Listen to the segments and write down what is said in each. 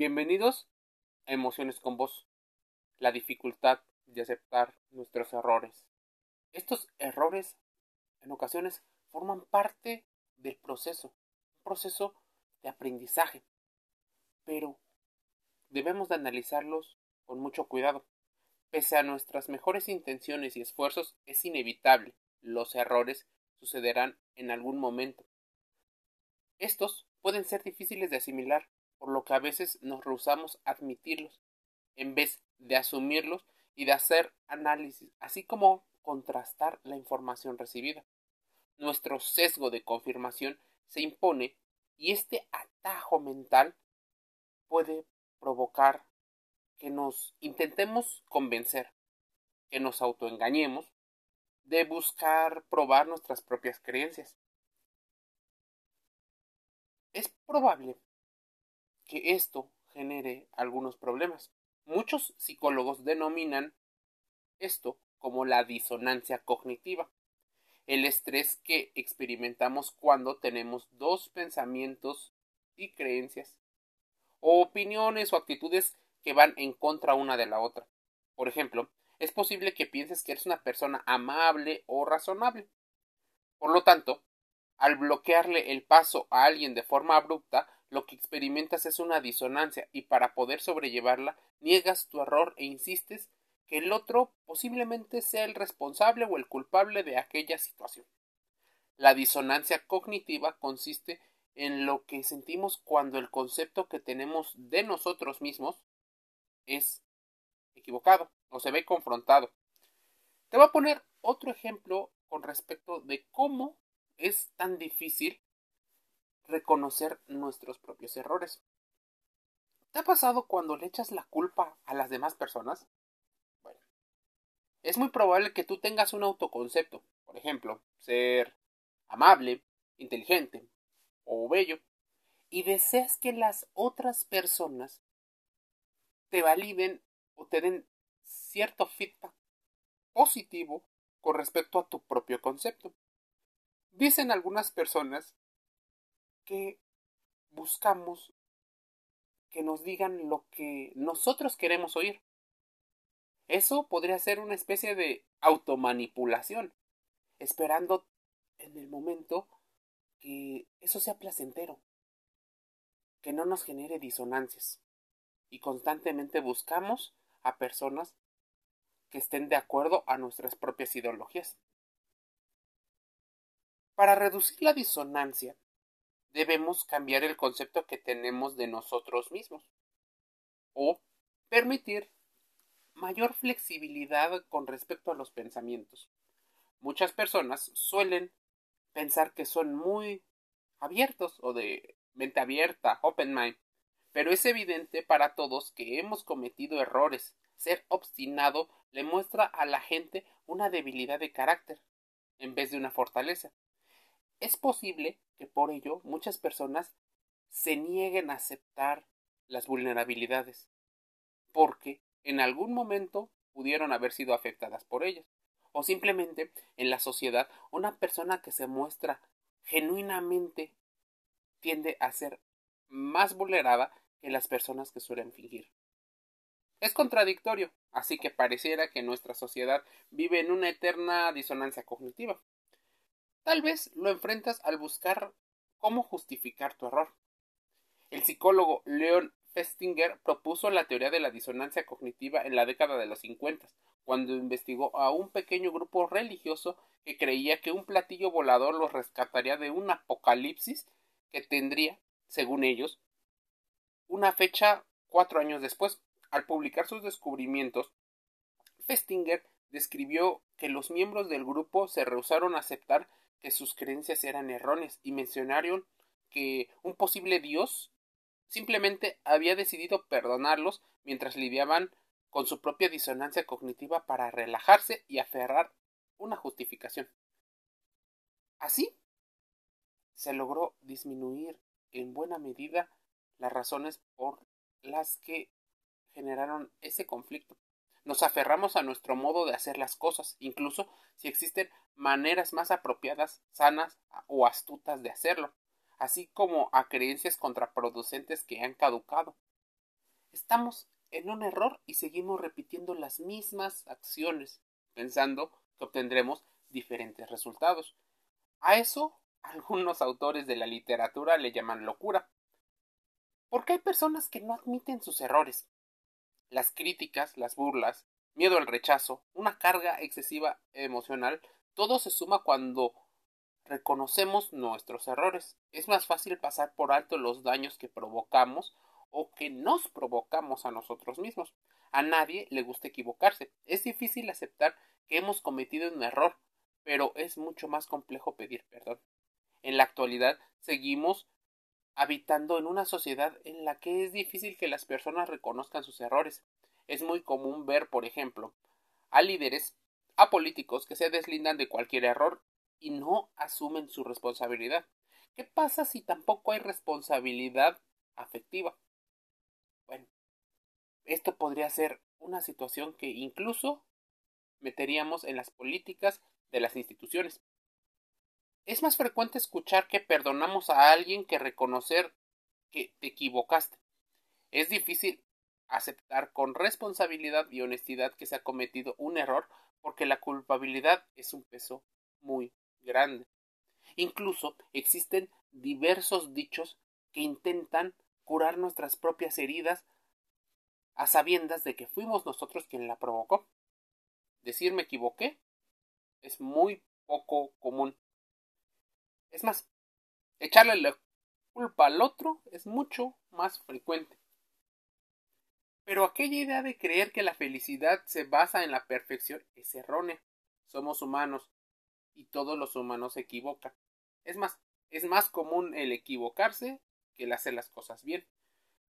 Bienvenidos a Emociones con Vos, la dificultad de aceptar nuestros errores. Estos errores en ocasiones forman parte del proceso, un proceso de aprendizaje, pero debemos de analizarlos con mucho cuidado. Pese a nuestras mejores intenciones y esfuerzos, es inevitable, los errores sucederán en algún momento. Estos pueden ser difíciles de asimilar por lo que a veces nos rehusamos a admitirlos, en vez de asumirlos y de hacer análisis, así como contrastar la información recibida. Nuestro sesgo de confirmación se impone y este atajo mental puede provocar que nos intentemos convencer, que nos autoengañemos, de buscar probar nuestras propias creencias. Es probable que esto genere algunos problemas. Muchos psicólogos denominan esto como la disonancia cognitiva, el estrés que experimentamos cuando tenemos dos pensamientos y creencias, o opiniones o actitudes que van en contra una de la otra. Por ejemplo, es posible que pienses que eres una persona amable o razonable. Por lo tanto, al bloquearle el paso a alguien de forma abrupta, lo que experimentas es una disonancia y para poder sobrellevarla niegas tu error e insistes que el otro posiblemente sea el responsable o el culpable de aquella situación. La disonancia cognitiva consiste en lo que sentimos cuando el concepto que tenemos de nosotros mismos es equivocado o se ve confrontado. Te voy a poner otro ejemplo con respecto de cómo es tan difícil reconocer nuestros propios errores. ¿Te ha pasado cuando le echas la culpa a las demás personas? Bueno, es muy probable que tú tengas un autoconcepto, por ejemplo, ser amable, inteligente o bello, y deseas que las otras personas te validen o te den cierto feedback positivo con respecto a tu propio concepto. Dicen algunas personas que buscamos que nos digan lo que nosotros queremos oír. Eso podría ser una especie de automanipulación, esperando en el momento que eso sea placentero, que no nos genere disonancias. Y constantemente buscamos a personas que estén de acuerdo a nuestras propias ideologías. Para reducir la disonancia, debemos cambiar el concepto que tenemos de nosotros mismos o permitir mayor flexibilidad con respecto a los pensamientos. Muchas personas suelen pensar que son muy abiertos o de mente abierta, open mind, pero es evidente para todos que hemos cometido errores. Ser obstinado le muestra a la gente una debilidad de carácter en vez de una fortaleza. Es posible que por ello muchas personas se nieguen a aceptar las vulnerabilidades, porque en algún momento pudieron haber sido afectadas por ellas, o simplemente en la sociedad una persona que se muestra genuinamente tiende a ser más vulnerada que las personas que suelen fingir. Es contradictorio, así que pareciera que nuestra sociedad vive en una eterna disonancia cognitiva. Tal vez lo enfrentas al buscar cómo justificar tu error. El psicólogo Leon Festinger propuso la teoría de la disonancia cognitiva en la década de los 50, cuando investigó a un pequeño grupo religioso que creía que un platillo volador los rescataría de un apocalipsis que tendría, según ellos, una fecha cuatro años después. Al publicar sus descubrimientos, Festinger describió que los miembros del grupo se rehusaron a aceptar que sus creencias eran erróneas y mencionaron que un posible Dios simplemente había decidido perdonarlos mientras lidiaban con su propia disonancia cognitiva para relajarse y aferrar una justificación. Así se logró disminuir en buena medida las razones por las que generaron ese conflicto. Nos aferramos a nuestro modo de hacer las cosas, incluso si existen maneras más apropiadas, sanas o astutas de hacerlo, así como a creencias contraproducentes que han caducado. estamos en un error y seguimos repitiendo las mismas acciones, pensando que obtendremos diferentes resultados. A eso algunos autores de la literatura le llaman locura. Porque hay personas que no admiten sus errores. Las críticas, las burlas, miedo al rechazo, una carga excesiva emocional, todo se suma cuando reconocemos nuestros errores. Es más fácil pasar por alto los daños que provocamos o que nos provocamos a nosotros mismos. A nadie le gusta equivocarse. Es difícil aceptar que hemos cometido un error, pero es mucho más complejo pedir perdón. En la actualidad seguimos habitando en una sociedad en la que es difícil que las personas reconozcan sus errores. Es muy común ver, por ejemplo, a líderes, a políticos que se deslindan de cualquier error y no asumen su responsabilidad. ¿Qué pasa si tampoco hay responsabilidad afectiva? Bueno, esto podría ser una situación que incluso meteríamos en las políticas de las instituciones. Es más frecuente escuchar que perdonamos a alguien que reconocer que te equivocaste. Es difícil aceptar con responsabilidad y honestidad que se ha cometido un error porque la culpabilidad es un peso muy grande. Incluso existen diversos dichos que intentan curar nuestras propias heridas a sabiendas de que fuimos nosotros quien la provocó. Decir me equivoqué es muy poco común. Es más, echarle la culpa al otro es mucho más frecuente. Pero aquella idea de creer que la felicidad se basa en la perfección es errónea. Somos humanos y todos los humanos se equivocan. Es más, es más común el equivocarse que el hacer las cosas bien.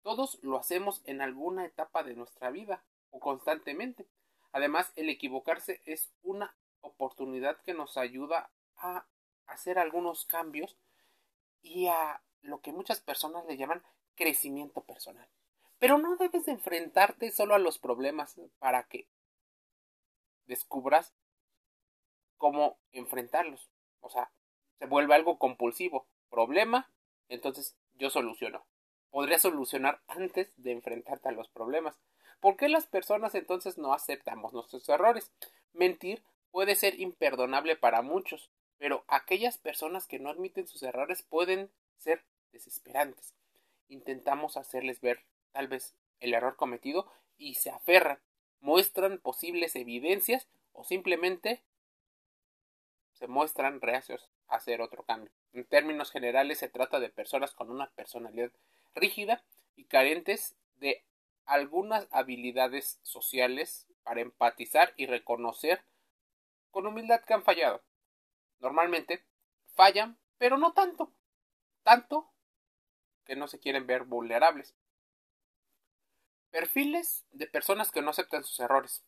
Todos lo hacemos en alguna etapa de nuestra vida o constantemente. Además, el equivocarse es una oportunidad que nos ayuda a hacer algunos cambios y a lo que muchas personas le llaman crecimiento personal. Pero no debes enfrentarte solo a los problemas para que descubras cómo enfrentarlos. O sea, se vuelve algo compulsivo. Problema, entonces yo soluciono. Podría solucionar antes de enfrentarte a los problemas. ¿Por qué las personas entonces no aceptamos nuestros errores? Mentir puede ser imperdonable para muchos, pero aquellas personas que no admiten sus errores pueden ser desesperantes. Intentamos hacerles ver tal vez el error cometido y se aferran, muestran posibles evidencias o simplemente se muestran reacios a hacer otro cambio. En términos generales se trata de personas con una personalidad rígida y carentes de algunas habilidades sociales para empatizar y reconocer con humildad que han fallado. Normalmente fallan, pero no tanto. Tanto que no se quieren ver vulnerables. Perfiles de personas que no aceptan sus errores.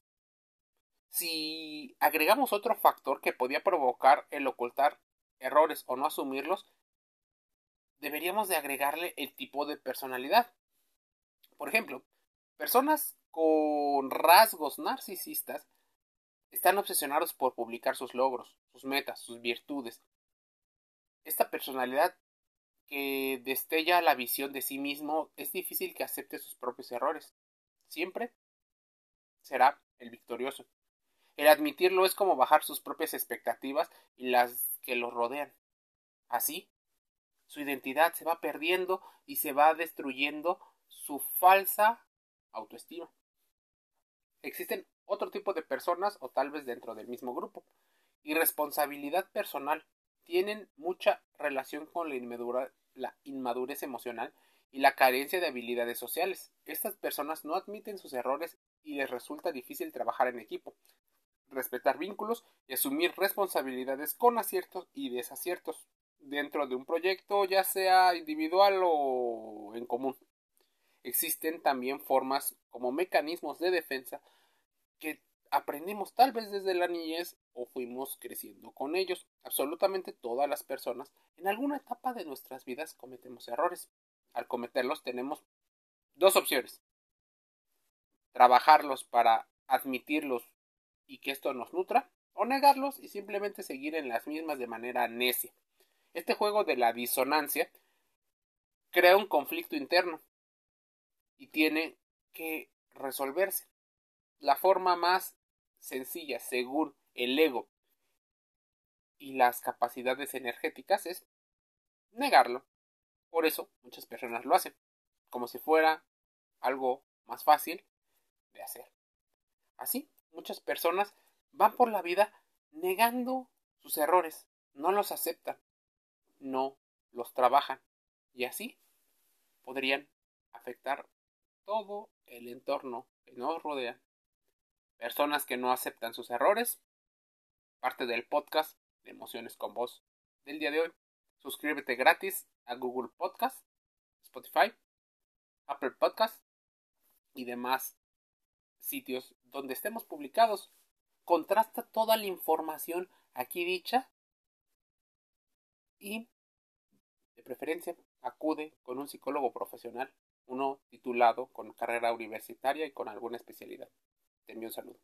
Si agregamos otro factor que podía provocar el ocultar errores o no asumirlos, deberíamos de agregarle el tipo de personalidad. Por ejemplo, personas con rasgos narcisistas están obsesionados por publicar sus logros, sus metas, sus virtudes. Esta personalidad que destella la visión de sí mismo es difícil que acepte sus propios errores. Siempre será el victorioso. El admitirlo es como bajar sus propias expectativas y las que lo rodean. Así, su identidad se va perdiendo y se va destruyendo su falsa autoestima. Existen otro tipo de personas o tal vez dentro del mismo grupo. Irresponsabilidad personal. Tienen mucha relación con la, la inmadurez emocional y la carencia de habilidades sociales. Estas personas no admiten sus errores y les resulta difícil trabajar en equipo, respetar vínculos y asumir responsabilidades con aciertos y desaciertos dentro de un proyecto, ya sea individual o en común. Existen también formas como mecanismos de defensa que aprendimos tal vez desde la niñez o fuimos creciendo con ellos. Absolutamente todas las personas en alguna etapa de nuestras vidas cometemos errores. Al cometerlos tenemos dos opciones. Trabajarlos para admitirlos y que esto nos nutra, o negarlos y simplemente seguir en las mismas de manera necia. Este juego de la disonancia crea un conflicto interno y tiene que resolverse. La forma más sencilla, según el ego y las capacidades energéticas, es negarlo. Por eso muchas personas lo hacen, como si fuera algo más fácil de hacer. Así, muchas personas van por la vida negando sus errores, no los aceptan, no los trabajan y así podrían afectar todo el entorno que nos rodea. Personas que no aceptan sus errores, parte del podcast de Emociones con Voz del día de hoy. Suscríbete gratis a Google Podcast, Spotify, Apple Podcast y demás sitios donde estemos publicados. Contrasta toda la información aquí dicha y de preferencia acude con un psicólogo profesional, uno titulado con carrera universitaria y con alguna especialidad te un saludo.